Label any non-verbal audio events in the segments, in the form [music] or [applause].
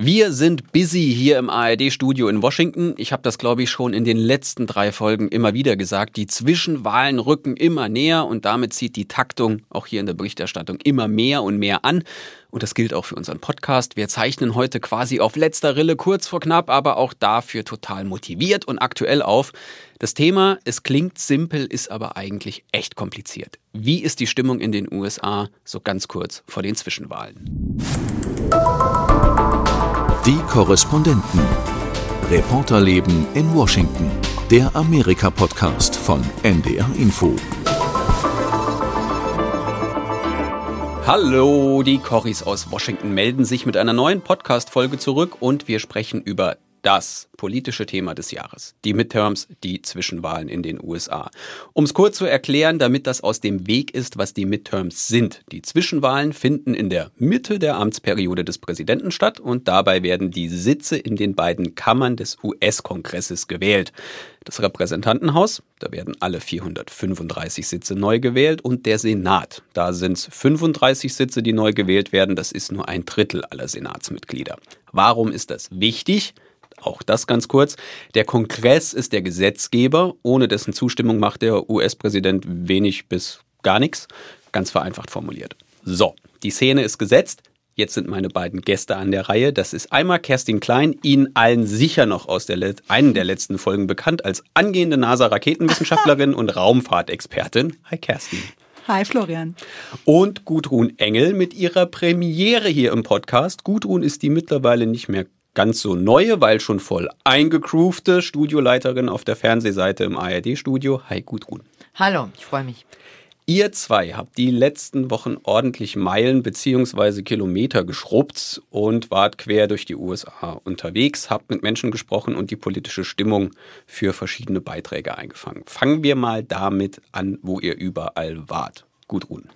Wir sind busy hier im ARD-Studio in Washington. Ich habe das, glaube ich, schon in den letzten drei Folgen immer wieder gesagt. Die Zwischenwahlen rücken immer näher und damit zieht die Taktung auch hier in der Berichterstattung immer mehr und mehr an. Und das gilt auch für unseren Podcast. Wir zeichnen heute quasi auf letzter Rille kurz vor knapp, aber auch dafür total motiviert und aktuell auf. Das Thema, es klingt simpel, ist aber eigentlich echt kompliziert. Wie ist die Stimmung in den USA so ganz kurz vor den Zwischenwahlen? Die Korrespondenten. Reporterleben in Washington. Der Amerika-Podcast von NDR Info. Hallo, die Corris aus Washington melden sich mit einer neuen Podcast-Folge zurück und wir sprechen über das politische Thema des Jahres. Die Midterms, die Zwischenwahlen in den USA. Um es kurz zu erklären, damit das aus dem Weg ist, was die Midterms sind. Die Zwischenwahlen finden in der Mitte der Amtsperiode des Präsidenten statt und dabei werden die Sitze in den beiden Kammern des US-Kongresses gewählt. Das Repräsentantenhaus, da werden alle 435 Sitze neu gewählt und der Senat, da sind es 35 Sitze, die neu gewählt werden. Das ist nur ein Drittel aller Senatsmitglieder. Warum ist das wichtig? Auch das ganz kurz. Der Kongress ist der Gesetzgeber. Ohne dessen Zustimmung macht der US-Präsident wenig bis gar nichts. Ganz vereinfacht formuliert. So, die Szene ist gesetzt. Jetzt sind meine beiden Gäste an der Reihe. Das ist einmal Kerstin Klein, Ihnen allen sicher noch aus der einen der letzten Folgen bekannt als angehende NASA-Raketenwissenschaftlerin und Raumfahrtexpertin. Hi Kerstin. Hi Florian. Und Gudrun Engel mit ihrer Premiere hier im Podcast. Gudrun ist die mittlerweile nicht mehr ganz so neue, weil schon voll eingegroovte Studioleiterin auf der Fernsehseite im ARD-Studio. Hi Gudrun. Hallo, ich freue mich. Ihr zwei habt die letzten Wochen ordentlich Meilen bzw. Kilometer geschrubbt und wart quer durch die USA unterwegs, habt mit Menschen gesprochen und die politische Stimmung für verschiedene Beiträge eingefangen. Fangen wir mal damit an, wo ihr überall wart. Gudrun.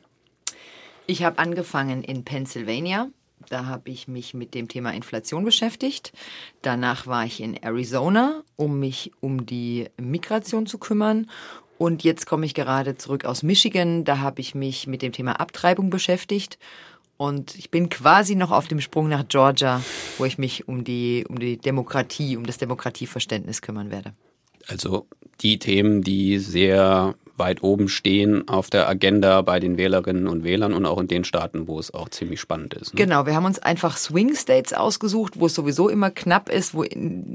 Ich habe angefangen in Pennsylvania, da habe ich mich mit dem Thema Inflation beschäftigt. Danach war ich in Arizona, um mich um die Migration zu kümmern. Und jetzt komme ich gerade zurück aus Michigan. Da habe ich mich mit dem Thema Abtreibung beschäftigt. Und ich bin quasi noch auf dem Sprung nach Georgia, wo ich mich um die, um die Demokratie, um das Demokratieverständnis kümmern werde. Also die Themen, die sehr weit oben stehen auf der Agenda bei den Wählerinnen und Wählern und auch in den Staaten, wo es auch ziemlich spannend ist. Ne? Genau, wir haben uns einfach Swing States ausgesucht, wo es sowieso immer knapp ist, wo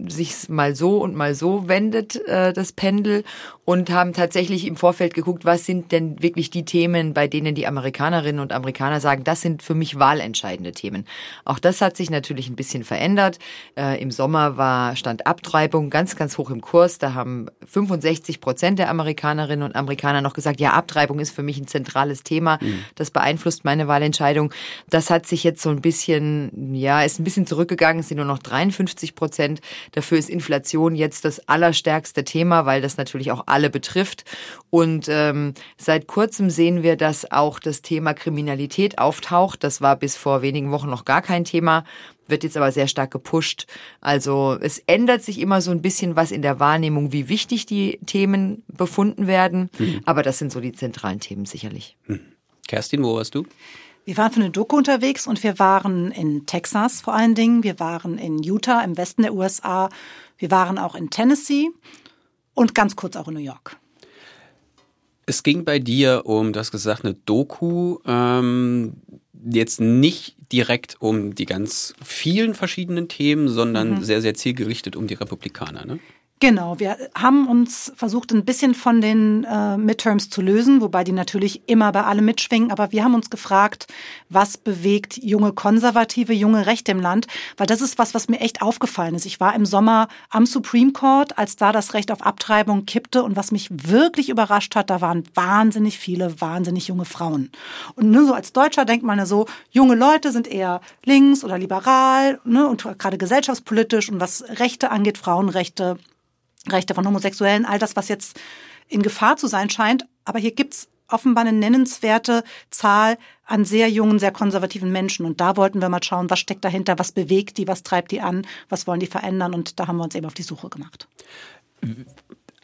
sich mal so und mal so wendet äh, das Pendel und haben tatsächlich im Vorfeld geguckt, was sind denn wirklich die Themen, bei denen die Amerikanerinnen und Amerikaner sagen, das sind für mich wahlentscheidende Themen. Auch das hat sich natürlich ein bisschen verändert. Äh, Im Sommer war stand Abtreibung ganz, ganz hoch im Kurs. Da haben 65 Prozent der Amerikanerinnen und Amerikaner Amerikaner noch gesagt, ja, Abtreibung ist für mich ein zentrales Thema. Mhm. Das beeinflusst meine Wahlentscheidung. Das hat sich jetzt so ein bisschen, ja, ist ein bisschen zurückgegangen. Es sind nur noch 53 Prozent. Dafür ist Inflation jetzt das allerstärkste Thema, weil das natürlich auch alle betrifft. Und ähm, seit kurzem sehen wir, dass auch das Thema Kriminalität auftaucht. Das war bis vor wenigen Wochen noch gar kein Thema wird jetzt aber sehr stark gepusht. Also es ändert sich immer so ein bisschen was in der Wahrnehmung, wie wichtig die Themen befunden werden. Mhm. Aber das sind so die zentralen Themen sicherlich. Mhm. Kerstin, wo warst du? Wir waren für eine Doku unterwegs und wir waren in Texas vor allen Dingen. Wir waren in Utah im Westen der USA. Wir waren auch in Tennessee und ganz kurz auch in New York. Es ging bei dir um, du hast gesagt, eine Doku, ähm, jetzt nicht direkt um die ganz vielen verschiedenen Themen, sondern mhm. sehr, sehr zielgerichtet um die Republikaner. Ne? Genau, wir haben uns versucht, ein bisschen von den äh, Midterms zu lösen, wobei die natürlich immer bei allem mitschwingen. Aber wir haben uns gefragt, was bewegt junge Konservative, junge Rechte im Land? Weil das ist was, was mir echt aufgefallen ist. Ich war im Sommer am Supreme Court, als da das Recht auf Abtreibung kippte. Und was mich wirklich überrascht hat, da waren wahnsinnig viele, wahnsinnig junge Frauen. Und nur so als Deutscher denkt man ja so, junge Leute sind eher links oder liberal ne, und gerade gesellschaftspolitisch. Und was Rechte angeht, Frauenrechte, Rechte von Homosexuellen, all das, was jetzt in Gefahr zu sein scheint. Aber hier gibt's offenbar eine nennenswerte Zahl an sehr jungen, sehr konservativen Menschen. Und da wollten wir mal schauen, was steckt dahinter, was bewegt die, was treibt die an, was wollen die verändern. Und da haben wir uns eben auf die Suche gemacht.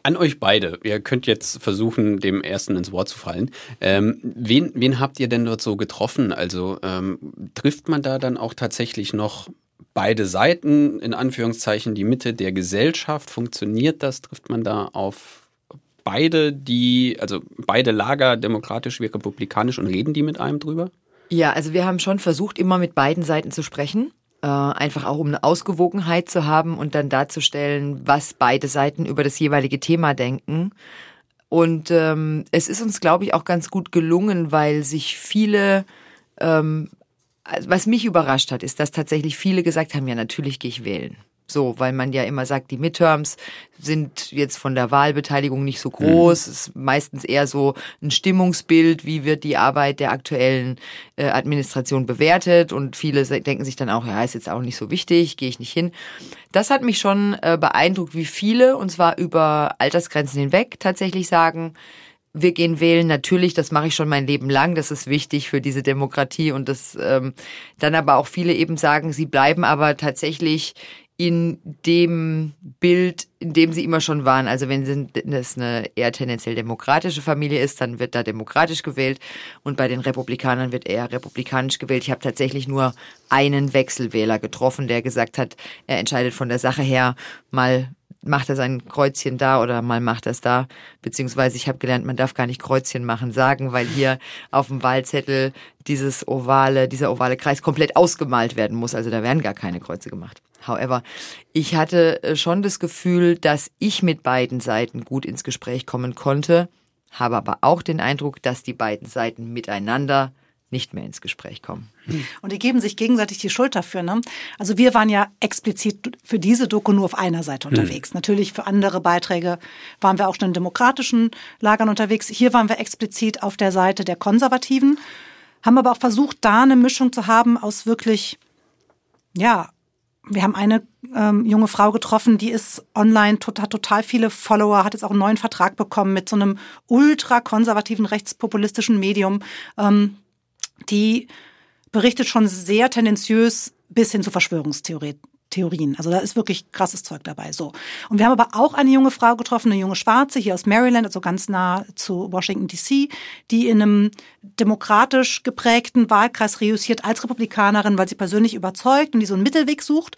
An euch beide. Ihr könnt jetzt versuchen, dem ersten ins Wort zu fallen. Ähm, wen, wen habt ihr denn dort so getroffen? Also ähm, trifft man da dann auch tatsächlich noch beide Seiten, in Anführungszeichen die Mitte der Gesellschaft. Funktioniert das? Trifft man da auf beide, die, also beide Lager, demokratisch wie republikanisch, und reden die mit einem drüber? Ja, also wir haben schon versucht, immer mit beiden Seiten zu sprechen. Äh, einfach auch um eine Ausgewogenheit zu haben und dann darzustellen, was beide Seiten über das jeweilige Thema denken. Und ähm, es ist uns, glaube ich, auch ganz gut gelungen, weil sich viele ähm, was mich überrascht hat, ist, dass tatsächlich viele gesagt haben, ja, natürlich gehe ich wählen. So, weil man ja immer sagt, die Midterms sind jetzt von der Wahlbeteiligung nicht so groß. Mhm. Es ist meistens eher so ein Stimmungsbild, wie wird die Arbeit der aktuellen äh, Administration bewertet. Und viele denken sich dann auch, ja, ist jetzt auch nicht so wichtig, gehe ich nicht hin. Das hat mich schon äh, beeindruckt, wie viele, und zwar über Altersgrenzen hinweg, tatsächlich sagen, wir gehen wählen, natürlich, das mache ich schon mein Leben lang, das ist wichtig für diese Demokratie und das ähm, dann aber auch viele eben sagen, sie bleiben aber tatsächlich in dem Bild, in dem sie immer schon waren. Also wenn es eine eher tendenziell demokratische Familie ist, dann wird da demokratisch gewählt und bei den Republikanern wird eher republikanisch gewählt. Ich habe tatsächlich nur einen Wechselwähler getroffen, der gesagt hat, er entscheidet von der Sache her mal macht er sein Kreuzchen da oder mal macht er es da. Beziehungsweise ich habe gelernt, man darf gar nicht Kreuzchen machen sagen, weil hier auf dem Wahlzettel dieses ovale, dieser ovale Kreis komplett ausgemalt werden muss. Also da werden gar keine Kreuze gemacht. However, ich hatte äh, schon das Gefühl, dass ich mit beiden Seiten gut ins Gespräch kommen konnte, habe aber auch den Eindruck, dass die beiden Seiten miteinander nicht mehr ins Gespräch kommen. Und die geben sich gegenseitig die Schuld dafür. Ne? Also wir waren ja explizit für diese Doku nur auf einer Seite unterwegs. Mhm. Natürlich für andere Beiträge waren wir auch schon in demokratischen Lagern unterwegs. Hier waren wir explizit auf der Seite der Konservativen, haben aber auch versucht, da eine Mischung zu haben aus wirklich, ja, wir haben eine ähm, junge Frau getroffen, die ist online, hat total viele Follower, hat jetzt auch einen neuen Vertrag bekommen mit so einem ultra konservativen rechtspopulistischen Medium. Ähm, die berichtet schon sehr tendenziös bis hin zu Verschwörungstheorien. Also da ist wirklich krasses Zeug dabei. So. Und wir haben aber auch eine junge Frau getroffen, eine junge Schwarze hier aus Maryland, also ganz nah zu Washington DC, die in einem demokratisch geprägten Wahlkreis reüssiert als Republikanerin, weil sie persönlich überzeugt und die so einen Mittelweg sucht.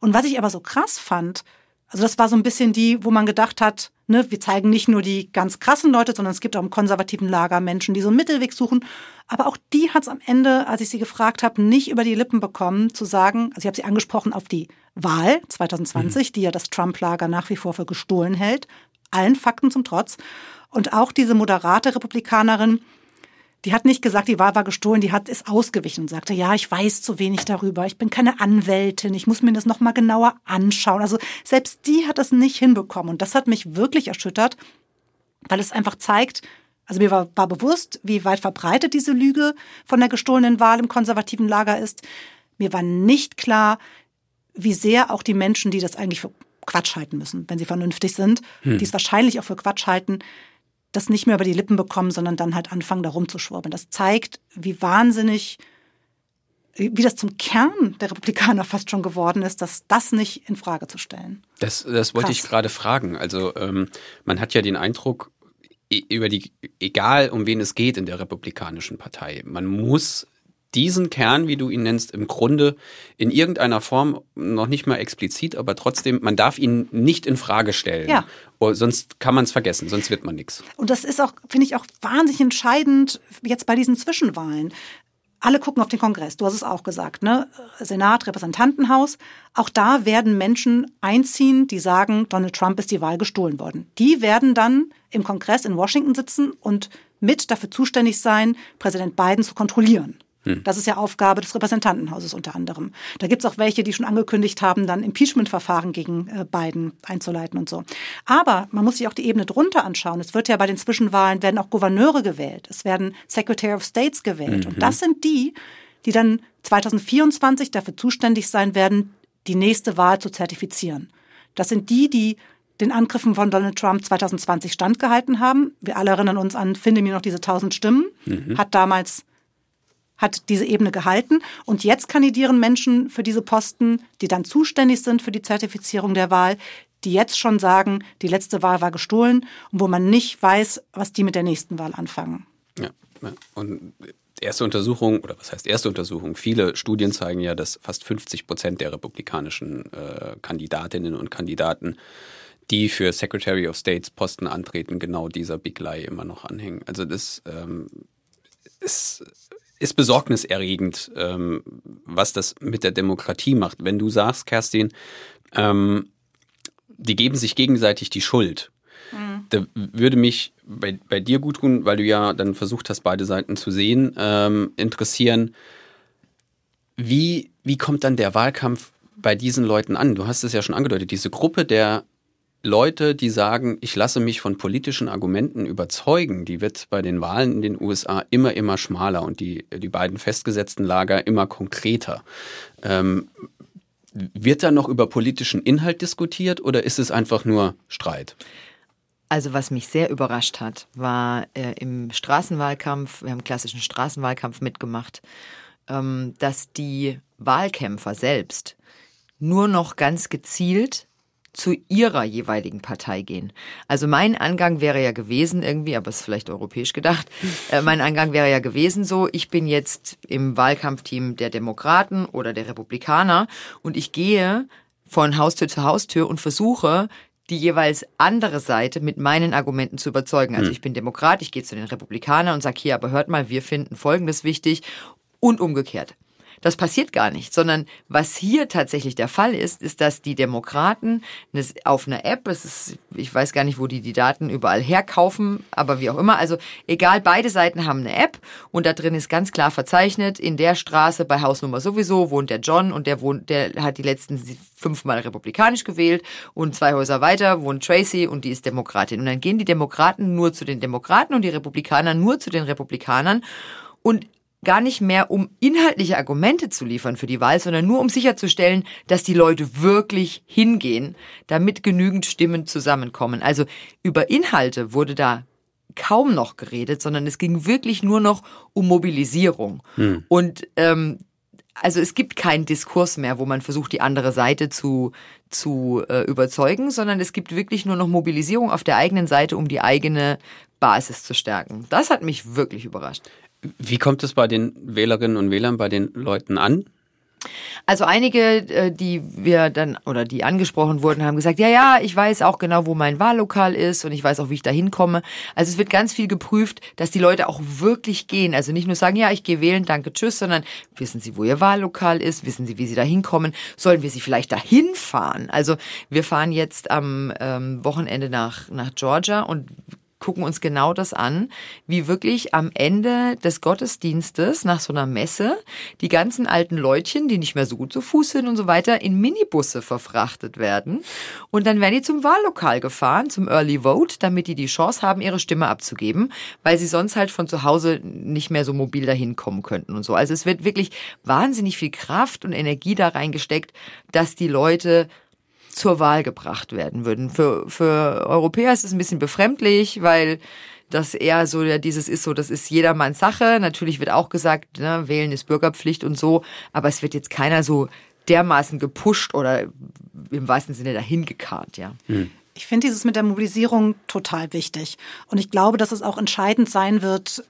Und was ich aber so krass fand, also das war so ein bisschen die, wo man gedacht hat, ne, wir zeigen nicht nur die ganz krassen Leute, sondern es gibt auch im konservativen Lager Menschen, die so einen Mittelweg suchen. Aber auch die hat es am Ende, als ich sie gefragt habe, nicht über die Lippen bekommen, zu sagen, also ich habe sie angesprochen auf die Wahl 2020, mhm. die ja das Trump-Lager nach wie vor für gestohlen hält, allen Fakten zum Trotz. Und auch diese moderate Republikanerin, die hat nicht gesagt, die Wahl war gestohlen, die hat ist ausgewichen und sagte, ja, ich weiß zu wenig darüber, ich bin keine Anwältin, ich muss mir das nochmal genauer anschauen. Also selbst die hat das nicht hinbekommen und das hat mich wirklich erschüttert, weil es einfach zeigt, also mir war, war bewusst, wie weit verbreitet diese Lüge von der gestohlenen Wahl im konservativen Lager ist. Mir war nicht klar, wie sehr auch die Menschen, die das eigentlich für Quatsch halten müssen, wenn sie vernünftig sind, hm. die es wahrscheinlich auch für Quatsch halten, das nicht mehr über die Lippen bekommen, sondern dann halt anfangen, da rumzuschwurbeln. Das zeigt, wie wahnsinnig, wie das zum Kern der Republikaner fast schon geworden ist, dass das nicht in Frage zu stellen. Das, das wollte Krass. ich gerade fragen. Also ähm, man hat ja den Eindruck, über die, egal um wen es geht in der Republikanischen Partei, man muss diesen Kern, wie du ihn nennst, im Grunde in irgendeiner Form noch nicht mal explizit, aber trotzdem, man darf ihn nicht in Frage stellen. Ja. Oh, sonst kann man es vergessen, sonst wird man nichts. Und das ist auch, finde ich, auch wahnsinnig entscheidend jetzt bei diesen Zwischenwahlen. Alle gucken auf den Kongress, du hast es auch gesagt, ne? Senat, Repräsentantenhaus. Auch da werden Menschen einziehen, die sagen, Donald Trump ist die Wahl gestohlen worden. Die werden dann im Kongress in Washington sitzen und mit dafür zuständig sein, Präsident Biden zu kontrollieren. Hm. Das ist ja Aufgabe des Repräsentantenhauses unter anderem. Da gibt es auch welche, die schon angekündigt haben, dann Impeachment-Verfahren gegen äh, Biden einzuleiten und so. Aber man muss sich auch die Ebene drunter anschauen. Es wird ja bei den Zwischenwahlen werden auch Gouverneure gewählt. Es werden Secretary of States gewählt. Mhm. Und das sind die, die dann 2024 dafür zuständig sein werden, die nächste Wahl zu zertifizieren. Das sind die, die den Angriffen von Donald Trump 2020 standgehalten haben. Wir alle erinnern uns an, finde mir noch diese 1000 Stimmen, mhm. hat damals hat diese Ebene gehalten. Und jetzt kandidieren Menschen für diese Posten, die dann zuständig sind für die Zertifizierung der Wahl, die jetzt schon sagen, die letzte Wahl war gestohlen und wo man nicht weiß, was die mit der nächsten Wahl anfangen. Ja, und erste Untersuchung, oder was heißt erste Untersuchung? Viele Studien zeigen ja, dass fast 50 Prozent der republikanischen äh, Kandidatinnen und Kandidaten, die für Secretary of States Posten antreten, genau dieser Big Lie immer noch anhängen. Also das ähm, ist, ist besorgniserregend, ähm, was das mit der Demokratie macht. Wenn du sagst, Kerstin, ähm, die geben sich gegenseitig die Schuld. Mhm. Da würde mich bei, bei dir gut tun, weil du ja dann versucht hast, beide Seiten zu sehen, ähm, interessieren, wie, wie kommt dann der Wahlkampf bei diesen Leuten an? Du hast es ja schon angedeutet, diese Gruppe der Leute, die sagen, ich lasse mich von politischen Argumenten überzeugen, die wird bei den Wahlen in den USA immer, immer schmaler und die, die beiden festgesetzten Lager immer konkreter. Ähm, wird da noch über politischen Inhalt diskutiert oder ist es einfach nur Streit? Also was mich sehr überrascht hat, war äh, im Straßenwahlkampf, wir haben klassischen Straßenwahlkampf mitgemacht, ähm, dass die Wahlkämpfer selbst nur noch ganz gezielt zu ihrer jeweiligen Partei gehen. Also mein Angang wäre ja gewesen irgendwie, aber es ist vielleicht europäisch gedacht, [laughs] äh, mein Angang wäre ja gewesen so, ich bin jetzt im Wahlkampfteam der Demokraten oder der Republikaner und ich gehe von Haustür zu Haustür und versuche, die jeweils andere Seite mit meinen Argumenten zu überzeugen. Also hm. ich bin Demokrat, ich gehe zu den Republikanern und sage hier, aber hört mal, wir finden Folgendes wichtig und umgekehrt. Das passiert gar nicht, sondern was hier tatsächlich der Fall ist, ist, dass die Demokraten auf einer App, es ist, ich weiß gar nicht, wo die die Daten überall herkaufen, aber wie auch immer, also egal, beide Seiten haben eine App und da drin ist ganz klar verzeichnet, in der Straße bei Hausnummer sowieso wohnt der John und der wohnt, der hat die letzten fünfmal republikanisch gewählt und zwei Häuser weiter wohnt Tracy und die ist Demokratin. Und dann gehen die Demokraten nur zu den Demokraten und die Republikaner nur zu den Republikanern. Und gar nicht mehr, um inhaltliche Argumente zu liefern für die Wahl, sondern nur um sicherzustellen, dass die Leute wirklich hingehen, damit genügend Stimmen zusammenkommen. Also über Inhalte wurde da kaum noch geredet, sondern es ging wirklich nur noch um Mobilisierung. Hm. Und ähm, also es gibt keinen Diskurs mehr, wo man versucht, die andere Seite zu, zu äh, überzeugen, sondern es gibt wirklich nur noch Mobilisierung auf der eigenen Seite, um die eigene Basis zu stärken. Das hat mich wirklich überrascht. Wie kommt es bei den Wählerinnen und Wählern, bei den Leuten an? Also einige, äh, die wir dann oder die angesprochen wurden, haben gesagt, ja, ja, ich weiß auch genau, wo mein Wahllokal ist und ich weiß auch, wie ich da hinkomme. Also es wird ganz viel geprüft, dass die Leute auch wirklich gehen. Also nicht nur sagen, ja, ich gehe wählen, danke, tschüss, sondern wissen sie, wo ihr Wahllokal ist, wissen sie, wie sie da hinkommen, sollen wir sie vielleicht dahin fahren? Also wir fahren jetzt am ähm, Wochenende nach, nach Georgia und gucken uns genau das an, wie wirklich am Ende des Gottesdienstes nach so einer Messe die ganzen alten Leutchen, die nicht mehr so gut zu Fuß sind und so weiter, in Minibusse verfrachtet werden. Und dann werden die zum Wahllokal gefahren, zum Early Vote, damit die die Chance haben, ihre Stimme abzugeben, weil sie sonst halt von zu Hause nicht mehr so mobil dahin kommen könnten und so. Also es wird wirklich wahnsinnig viel Kraft und Energie da reingesteckt, dass die Leute zur Wahl gebracht werden würden. Für, für Europäer ist es ein bisschen befremdlich, weil das eher so ja, dieses ist so, das ist jedermanns Sache. Natürlich wird auch gesagt, ne, wählen ist Bürgerpflicht und so, aber es wird jetzt keiner so dermaßen gepusht oder im wahrsten Sinne dahin gekarrt, ja. Hm. Ich finde dieses mit der Mobilisierung total wichtig. Und ich glaube, dass es auch entscheidend sein wird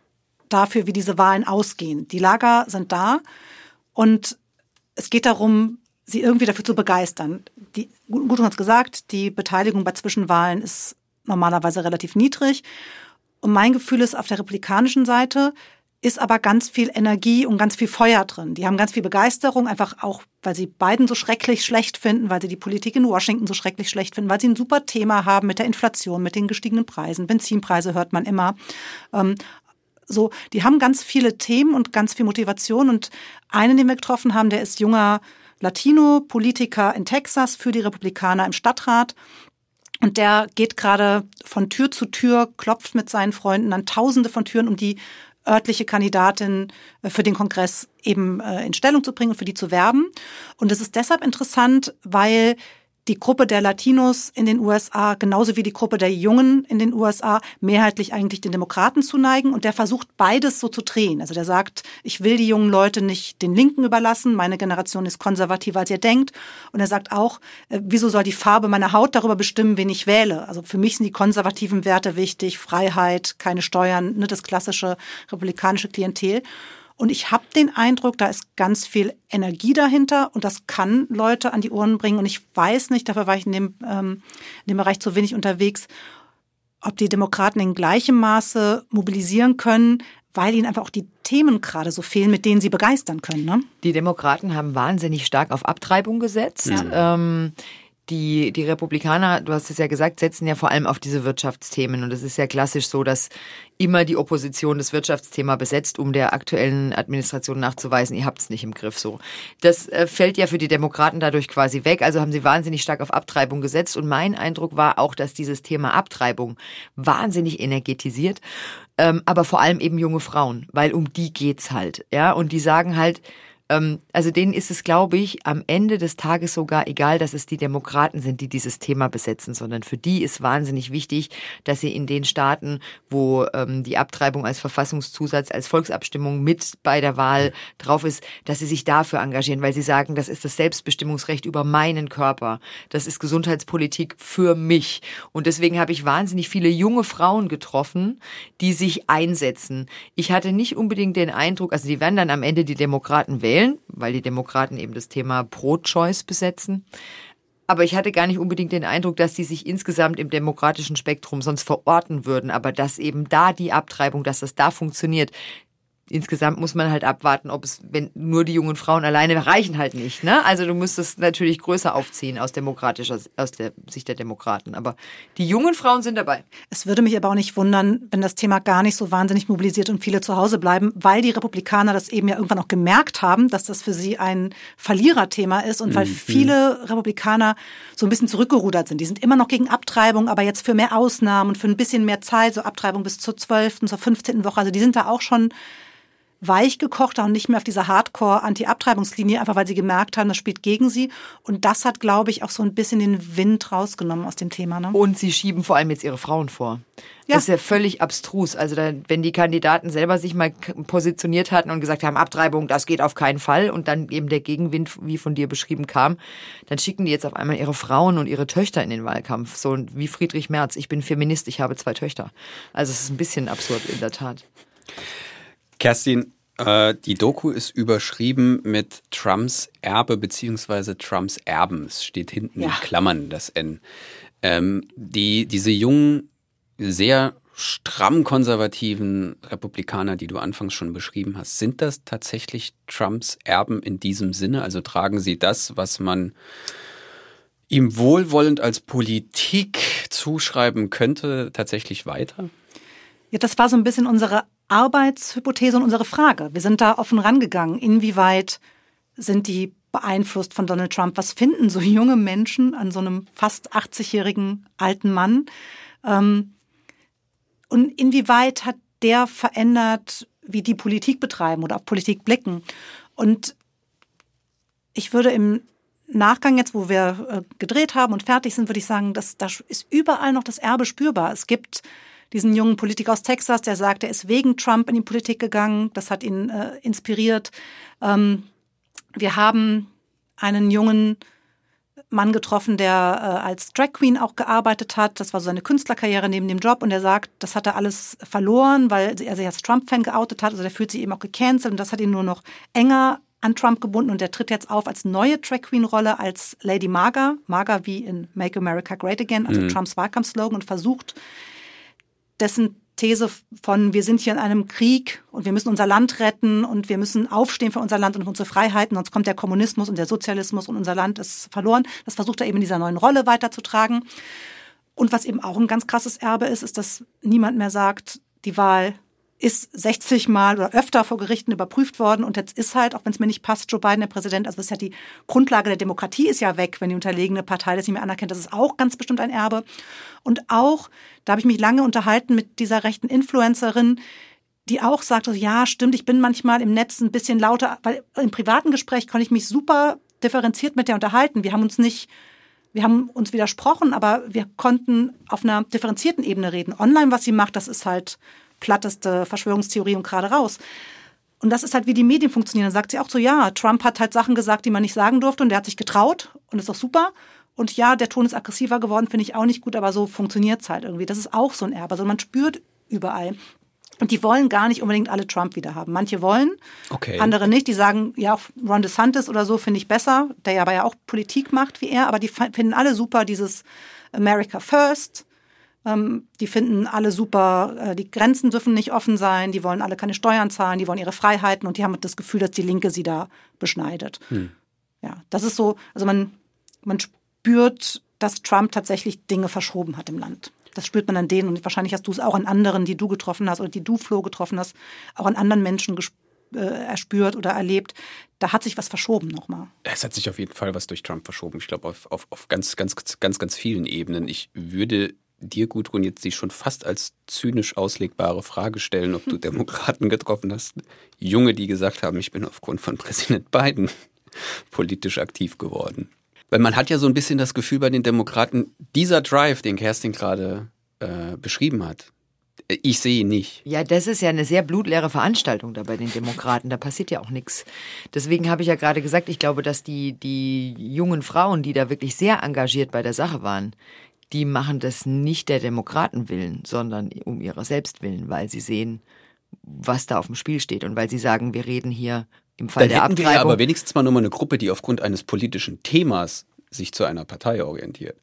dafür, wie diese Wahlen ausgehen. Die Lager sind da und es geht darum, sie irgendwie dafür zu begeistern. Die, Gudrun hat es gesagt, die Beteiligung bei Zwischenwahlen ist normalerweise relativ niedrig. Und mein Gefühl ist, auf der republikanischen Seite ist aber ganz viel Energie und ganz viel Feuer drin. Die haben ganz viel Begeisterung, einfach auch, weil sie Biden so schrecklich schlecht finden, weil sie die Politik in Washington so schrecklich schlecht finden, weil sie ein super Thema haben mit der Inflation, mit den gestiegenen Preisen. Benzinpreise hört man immer. Ähm, so, die haben ganz viele Themen und ganz viel Motivation. Und einen, den wir getroffen haben, der ist junger Latino-Politiker in Texas für die Republikaner im Stadtrat. Und der geht gerade von Tür zu Tür, klopft mit seinen Freunden an Tausende von Türen, um die örtliche Kandidatin äh, für den Kongress eben äh, in Stellung zu bringen und für die zu werben. Und es ist deshalb interessant, weil die Gruppe der Latinos in den USA, genauso wie die Gruppe der Jungen in den USA, mehrheitlich eigentlich den Demokraten zuneigen. Und der versucht beides so zu drehen. Also der sagt, ich will die jungen Leute nicht den Linken überlassen. Meine Generation ist konservativer, als ihr denkt. Und er sagt auch, äh, wieso soll die Farbe meiner Haut darüber bestimmen, wen ich wähle? Also für mich sind die konservativen Werte wichtig. Freiheit, keine Steuern, ne, das klassische republikanische Klientel. Und ich habe den Eindruck, da ist ganz viel Energie dahinter und das kann Leute an die Ohren bringen. Und ich weiß nicht, dafür war ich in dem, ähm, in dem Bereich zu wenig unterwegs, ob die Demokraten in gleichem Maße mobilisieren können, weil ihnen einfach auch die Themen gerade so fehlen, mit denen sie begeistern können. Ne? Die Demokraten haben wahnsinnig stark auf Abtreibung gesetzt. Ja. Ähm, die, die Republikaner, du hast es ja gesagt, setzen ja vor allem auf diese Wirtschaftsthemen. Und es ist ja klassisch so, dass immer die Opposition das Wirtschaftsthema besetzt, um der aktuellen Administration nachzuweisen, ihr habt es nicht im Griff so. Das äh, fällt ja für die Demokraten dadurch quasi weg. Also haben sie wahnsinnig stark auf Abtreibung gesetzt. Und mein Eindruck war auch, dass dieses Thema Abtreibung wahnsinnig energetisiert. Ähm, aber vor allem eben junge Frauen, weil um die geht's halt. Ja, und die sagen halt, also denen ist es, glaube ich, am Ende des Tages sogar egal, dass es die Demokraten sind, die dieses Thema besetzen, sondern für die ist wahnsinnig wichtig, dass sie in den Staaten, wo ähm, die Abtreibung als Verfassungszusatz, als Volksabstimmung mit bei der Wahl drauf ist, dass sie sich dafür engagieren, weil sie sagen, das ist das Selbstbestimmungsrecht über meinen Körper. Das ist Gesundheitspolitik für mich. Und deswegen habe ich wahnsinnig viele junge Frauen getroffen, die sich einsetzen. Ich hatte nicht unbedingt den Eindruck, also die werden dann am Ende die Demokraten wählen, wählen, weil die Demokraten eben das Thema Pro-Choice besetzen. Aber ich hatte gar nicht unbedingt den Eindruck, dass die sich insgesamt im demokratischen Spektrum sonst verorten würden. Aber dass eben da die Abtreibung, dass das da funktioniert, insgesamt muss man halt abwarten, ob es, wenn nur die jungen Frauen alleine reichen halt nicht. Ne? Also du müsstest natürlich größer aufziehen aus demokratischer, aus der Sicht der Demokraten. Aber die jungen Frauen sind dabei. Es würde mich aber auch nicht wundern, wenn das Thema gar nicht so wahnsinnig mobilisiert und viele zu Hause bleiben, weil die Republikaner das eben ja irgendwann auch gemerkt haben, dass das für sie ein Verliererthema ist und weil mhm. viele Republikaner so ein bisschen zurückgerudert sind. Die sind immer noch gegen Abtreibung, aber jetzt für mehr Ausnahmen und für ein bisschen mehr Zeit, so Abtreibung bis zur 12., zur 15. Woche. Also die sind da auch schon weich gekochter und nicht mehr auf dieser Hardcore-Anti-Abtreibungslinie, einfach weil sie gemerkt haben, das spielt gegen sie. Und das hat, glaube ich, auch so ein bisschen den Wind rausgenommen aus dem Thema. Ne? Und sie schieben vor allem jetzt ihre Frauen vor. Ja. Das ist ja völlig abstrus. Also da, wenn die Kandidaten selber sich mal positioniert hatten und gesagt haben, Abtreibung, das geht auf keinen Fall und dann eben der Gegenwind, wie von dir beschrieben, kam, dann schicken die jetzt auf einmal ihre Frauen und ihre Töchter in den Wahlkampf. So wie Friedrich Merz, ich bin Feminist, ich habe zwei Töchter. Also es ist ein bisschen absurd in der Tat. Kerstin, äh, die Doku ist überschrieben mit Trumps Erbe beziehungsweise Trumps Erben. Es steht hinten ja. in Klammern das N. Ähm, die, diese jungen, sehr stramm konservativen Republikaner, die du anfangs schon beschrieben hast, sind das tatsächlich Trumps Erben in diesem Sinne? Also tragen sie das, was man ihm wohlwollend als Politik zuschreiben könnte, tatsächlich weiter? Ja, das war so ein bisschen unsere Arbeitshypothese und unsere Frage. Wir sind da offen rangegangen. Inwieweit sind die beeinflusst von Donald Trump? Was finden so junge Menschen an so einem fast 80-jährigen alten Mann? Ähm, und inwieweit hat der verändert, wie die Politik betreiben oder auf Politik blicken? Und ich würde im Nachgang jetzt, wo wir äh, gedreht haben und fertig sind, würde ich sagen, dass da ist überall noch das Erbe spürbar. Es gibt diesen jungen Politiker aus Texas, der sagt, er ist wegen Trump in die Politik gegangen. Das hat ihn äh, inspiriert. Ähm, wir haben einen jungen Mann getroffen, der äh, als Drag Queen auch gearbeitet hat. Das war so seine Künstlerkarriere neben dem Job und er sagt, das hat er alles verloren, weil er sich als Trump-Fan geoutet hat. Also der fühlt sich eben auch gecancelt und das hat ihn nur noch enger an Trump gebunden und der tritt jetzt auf als neue Drag Queen Rolle als Lady Marga, Marga wie in Make America Great Again, also mhm. Trumps Wahlkampfslogan und versucht dessen These von, wir sind hier in einem Krieg und wir müssen unser Land retten und wir müssen aufstehen für unser Land und unsere Freiheiten, sonst kommt der Kommunismus und der Sozialismus und unser Land ist verloren. Das versucht er eben in dieser neuen Rolle weiterzutragen. Und was eben auch ein ganz krasses Erbe ist, ist, dass niemand mehr sagt, die Wahl ist 60 Mal oder öfter vor Gerichten überprüft worden und jetzt ist halt, auch wenn es mir nicht passt, Joe Biden der Präsident, also das ist ja die Grundlage der Demokratie ist ja weg, wenn die unterlegene Partei das nicht mehr anerkennt. Das ist auch ganz bestimmt ein Erbe. Und auch, da habe ich mich lange unterhalten mit dieser rechten Influencerin, die auch sagt, ja, stimmt, ich bin manchmal im Netz ein bisschen lauter, weil im privaten Gespräch konnte ich mich super differenziert mit der unterhalten. Wir haben uns nicht wir haben uns widersprochen, aber wir konnten auf einer differenzierten Ebene reden. Online, was sie macht, das ist halt platteste Verschwörungstheorie und gerade raus. Und das ist halt, wie die Medien funktionieren. Dann sagt sie auch so, ja, Trump hat halt Sachen gesagt, die man nicht sagen durfte und der hat sich getraut und ist doch super. Und ja, der Ton ist aggressiver geworden, finde ich auch nicht gut, aber so funktioniert es halt irgendwie. Das ist auch so ein Erbe. Also man spürt überall. Und die wollen gar nicht unbedingt alle Trump wieder haben. Manche wollen, Okay. andere nicht. Die sagen, ja, Ron DeSantis oder so finde ich besser, der ja aber ja auch Politik macht wie er. Aber die finden alle super dieses America First. Ähm, die finden alle super, äh, die Grenzen dürfen nicht offen sein. Die wollen alle keine Steuern zahlen. Die wollen ihre Freiheiten. Und die haben das Gefühl, dass die Linke sie da beschneidet. Ja, das ist so, also man, man spürt, dass Trump tatsächlich Dinge verschoben hat im Land. Das spürt man an denen und wahrscheinlich hast du es auch an anderen, die du getroffen hast oder die du, Flo, getroffen hast, auch an anderen Menschen gesp- äh, erspürt oder erlebt. Da hat sich was verschoben nochmal. Es hat sich auf jeden Fall was durch Trump verschoben. Ich glaube, auf, auf, auf ganz, ganz, ganz, ganz vielen Ebenen. Ich würde dir, Gudrun, jetzt die schon fast als zynisch auslegbare Frage stellen, ob du [laughs] Demokraten getroffen hast. Junge, die gesagt haben, ich bin aufgrund von Präsident Biden [laughs] politisch aktiv geworden. Weil man hat ja so ein bisschen das Gefühl bei den Demokraten, dieser Drive, den Kerstin gerade äh, beschrieben hat, ich sehe ihn nicht. Ja, das ist ja eine sehr blutleere Veranstaltung da bei den Demokraten. Da passiert ja auch nichts. Deswegen habe ich ja gerade gesagt, ich glaube, dass die, die jungen Frauen, die da wirklich sehr engagiert bei der Sache waren, die machen das nicht der Demokraten willen, sondern um ihrer selbst willen, weil sie sehen, was da auf dem Spiel steht und weil sie sagen, wir reden hier im Fall Dann der hätten wir ja Abtreibung. aber wenigstens mal nochmal eine Gruppe, die aufgrund eines politischen Themas sich zu einer Partei orientiert.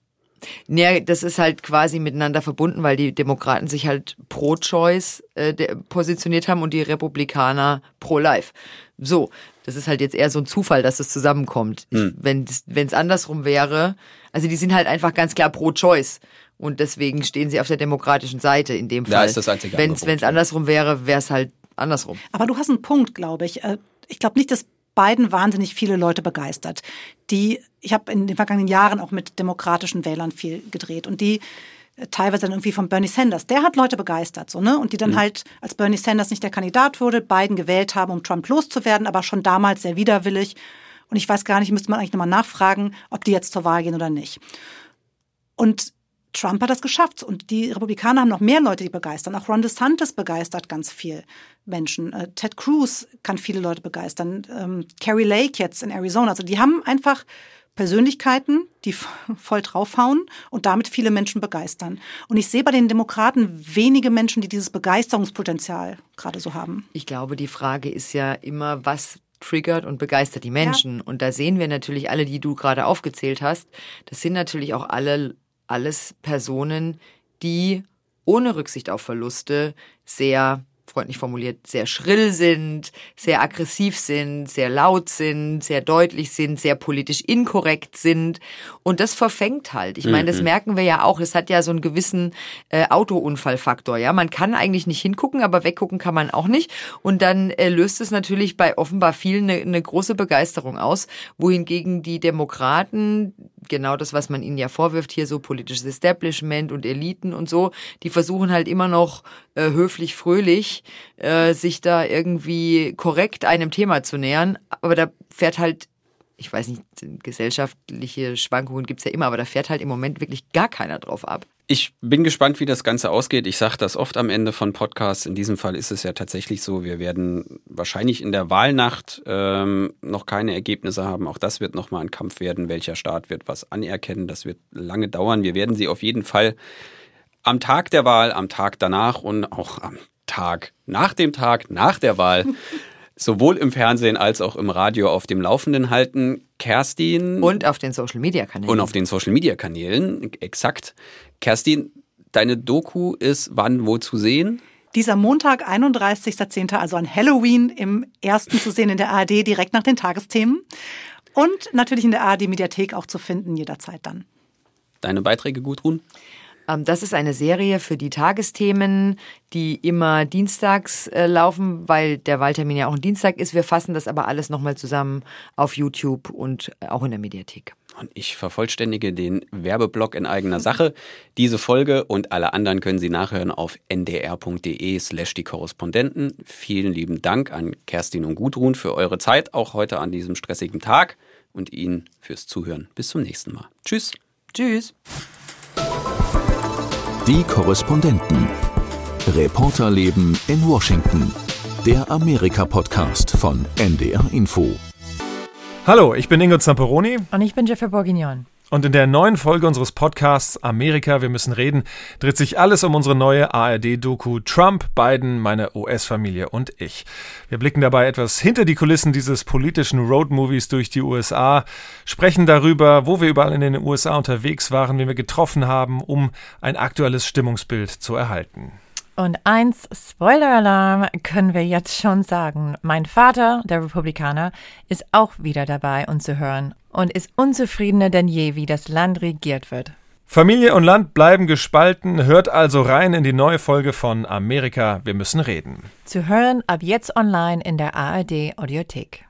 Nee, das ist halt quasi miteinander verbunden, weil die Demokraten sich halt pro-Choice äh, positioniert haben und die Republikaner pro-Life. So, das ist halt jetzt eher so ein Zufall, dass es zusammenkommt. Ich, Wenn es andersrum wäre, also die sind halt einfach ganz klar pro-Choice. Und deswegen stehen sie auf der demokratischen Seite in dem Fall. Ja, ist das einzige Wenn es andersrum wäre, wäre es halt andersrum. Aber du hast einen Punkt, glaube ich. Äh, Ich glaube nicht, dass Biden wahnsinnig viele Leute begeistert. Die, ich habe in den vergangenen Jahren auch mit demokratischen Wählern viel gedreht und die teilweise dann irgendwie von Bernie Sanders, der hat Leute begeistert, so, ne? Und die dann halt, als Bernie Sanders nicht der Kandidat wurde, Biden gewählt haben, um Trump loszuwerden, aber schon damals sehr widerwillig. Und ich weiß gar nicht, müsste man eigentlich nochmal nachfragen, ob die jetzt zur Wahl gehen oder nicht. Und Trump hat das geschafft. Und die Republikaner haben noch mehr Leute, die begeistern. Auch Ron DeSantis begeistert ganz viel Menschen. Äh, Ted Cruz kann viele Leute begeistern. Ähm, Carrie Lake jetzt in Arizona. Also die haben einfach Persönlichkeiten, die voll draufhauen und damit viele Menschen begeistern. Und ich sehe bei den Demokraten wenige Menschen, die dieses Begeisterungspotenzial gerade so haben. Ich glaube, die Frage ist ja immer, was triggert und begeistert die Menschen. Und da sehen wir natürlich alle, die du gerade aufgezählt hast. Das sind natürlich auch alle, alles Personen, die ohne Rücksicht auf Verluste sehr freundlich formuliert, sehr schrill sind, sehr aggressiv sind, sehr laut sind, sehr deutlich sind, sehr politisch inkorrekt sind. Und das verfängt halt. Ich meine, das merken wir ja auch. Es hat ja so einen gewissen äh, Autounfallfaktor. Ja, man kann eigentlich nicht hingucken, aber weggucken kann man auch nicht. Und dann äh, löst es natürlich bei offenbar vielen eine, eine große Begeisterung aus, wohingegen die Demokraten genau das, was man ihnen ja vorwirft, hier so politisches Establishment und Eliten und so, die versuchen halt immer noch äh, höflich, fröhlich äh, sich da irgendwie korrekt einem Thema zu nähern. Aber da fährt halt, ich weiß nicht, gesellschaftliche Schwankungen gibt's ja immer, aber da fährt halt im Moment wirklich gar keiner drauf ab. Ich bin gespannt, wie das Ganze ausgeht. Ich sage das oft am Ende von Podcasts. In diesem Fall ist es ja tatsächlich so. Wir werden wahrscheinlich in der Wahlnacht ähm, noch keine Ergebnisse haben. Auch das wird nochmal ein Kampf werden. Welcher Staat wird was anerkennen? Das wird lange dauern. Wir werden sie auf jeden Fall am Tag der Wahl, am Tag danach und auch am Tag nach dem Tag nach der Wahl [laughs] sowohl im Fernsehen als auch im Radio auf dem Laufenden halten. Kerstin. Und auf den Social Media Kanälen. Und auf den Social Media Kanälen, exakt. Kerstin, deine Doku ist wann wo zu sehen? Dieser Montag, 31.10., also an Halloween, im ersten zu sehen in der ARD, direkt nach den Tagesthemen. Und natürlich in der ARD-Mediathek auch zu finden, jederzeit dann. Deine Beiträge, Gudrun? Ähm, Das ist eine Serie für die Tagesthemen, die immer dienstags äh, laufen, weil der Wahltermin ja auch ein Dienstag ist. Wir fassen das aber alles nochmal zusammen auf YouTube und äh, auch in der Mediathek. Und ich vervollständige den Werbeblock in eigener Sache. Diese Folge und alle anderen können Sie nachhören auf ndr.de slash die Korrespondenten. Vielen lieben Dank an Kerstin und Gudrun für eure Zeit, auch heute an diesem stressigen Tag und Ihnen fürs Zuhören. Bis zum nächsten Mal. Tschüss. Tschüss. Die Korrespondenten. Reporterleben in Washington. Der Amerika-Podcast von NDR Info. Hallo, ich bin Ingo Zamperoni. Und ich bin Jeffrey Bourguignon. Und in der neuen Folge unseres Podcasts Amerika, wir müssen reden, dreht sich alles um unsere neue ARD-Doku Trump, Biden, meine US-Familie und ich. Wir blicken dabei etwas hinter die Kulissen dieses politischen Roadmovies durch die USA, sprechen darüber, wo wir überall in den USA unterwegs waren, wen wir getroffen haben, um ein aktuelles Stimmungsbild zu erhalten. Und eins, Spoiler-Alarm, können wir jetzt schon sagen. Mein Vater, der Republikaner, ist auch wieder dabei, uns zu hören und ist unzufriedener denn je, wie das Land regiert wird. Familie und Land bleiben gespalten. Hört also rein in die neue Folge von Amerika. Wir müssen reden. Zu hören ab jetzt online in der ARD Audiothek.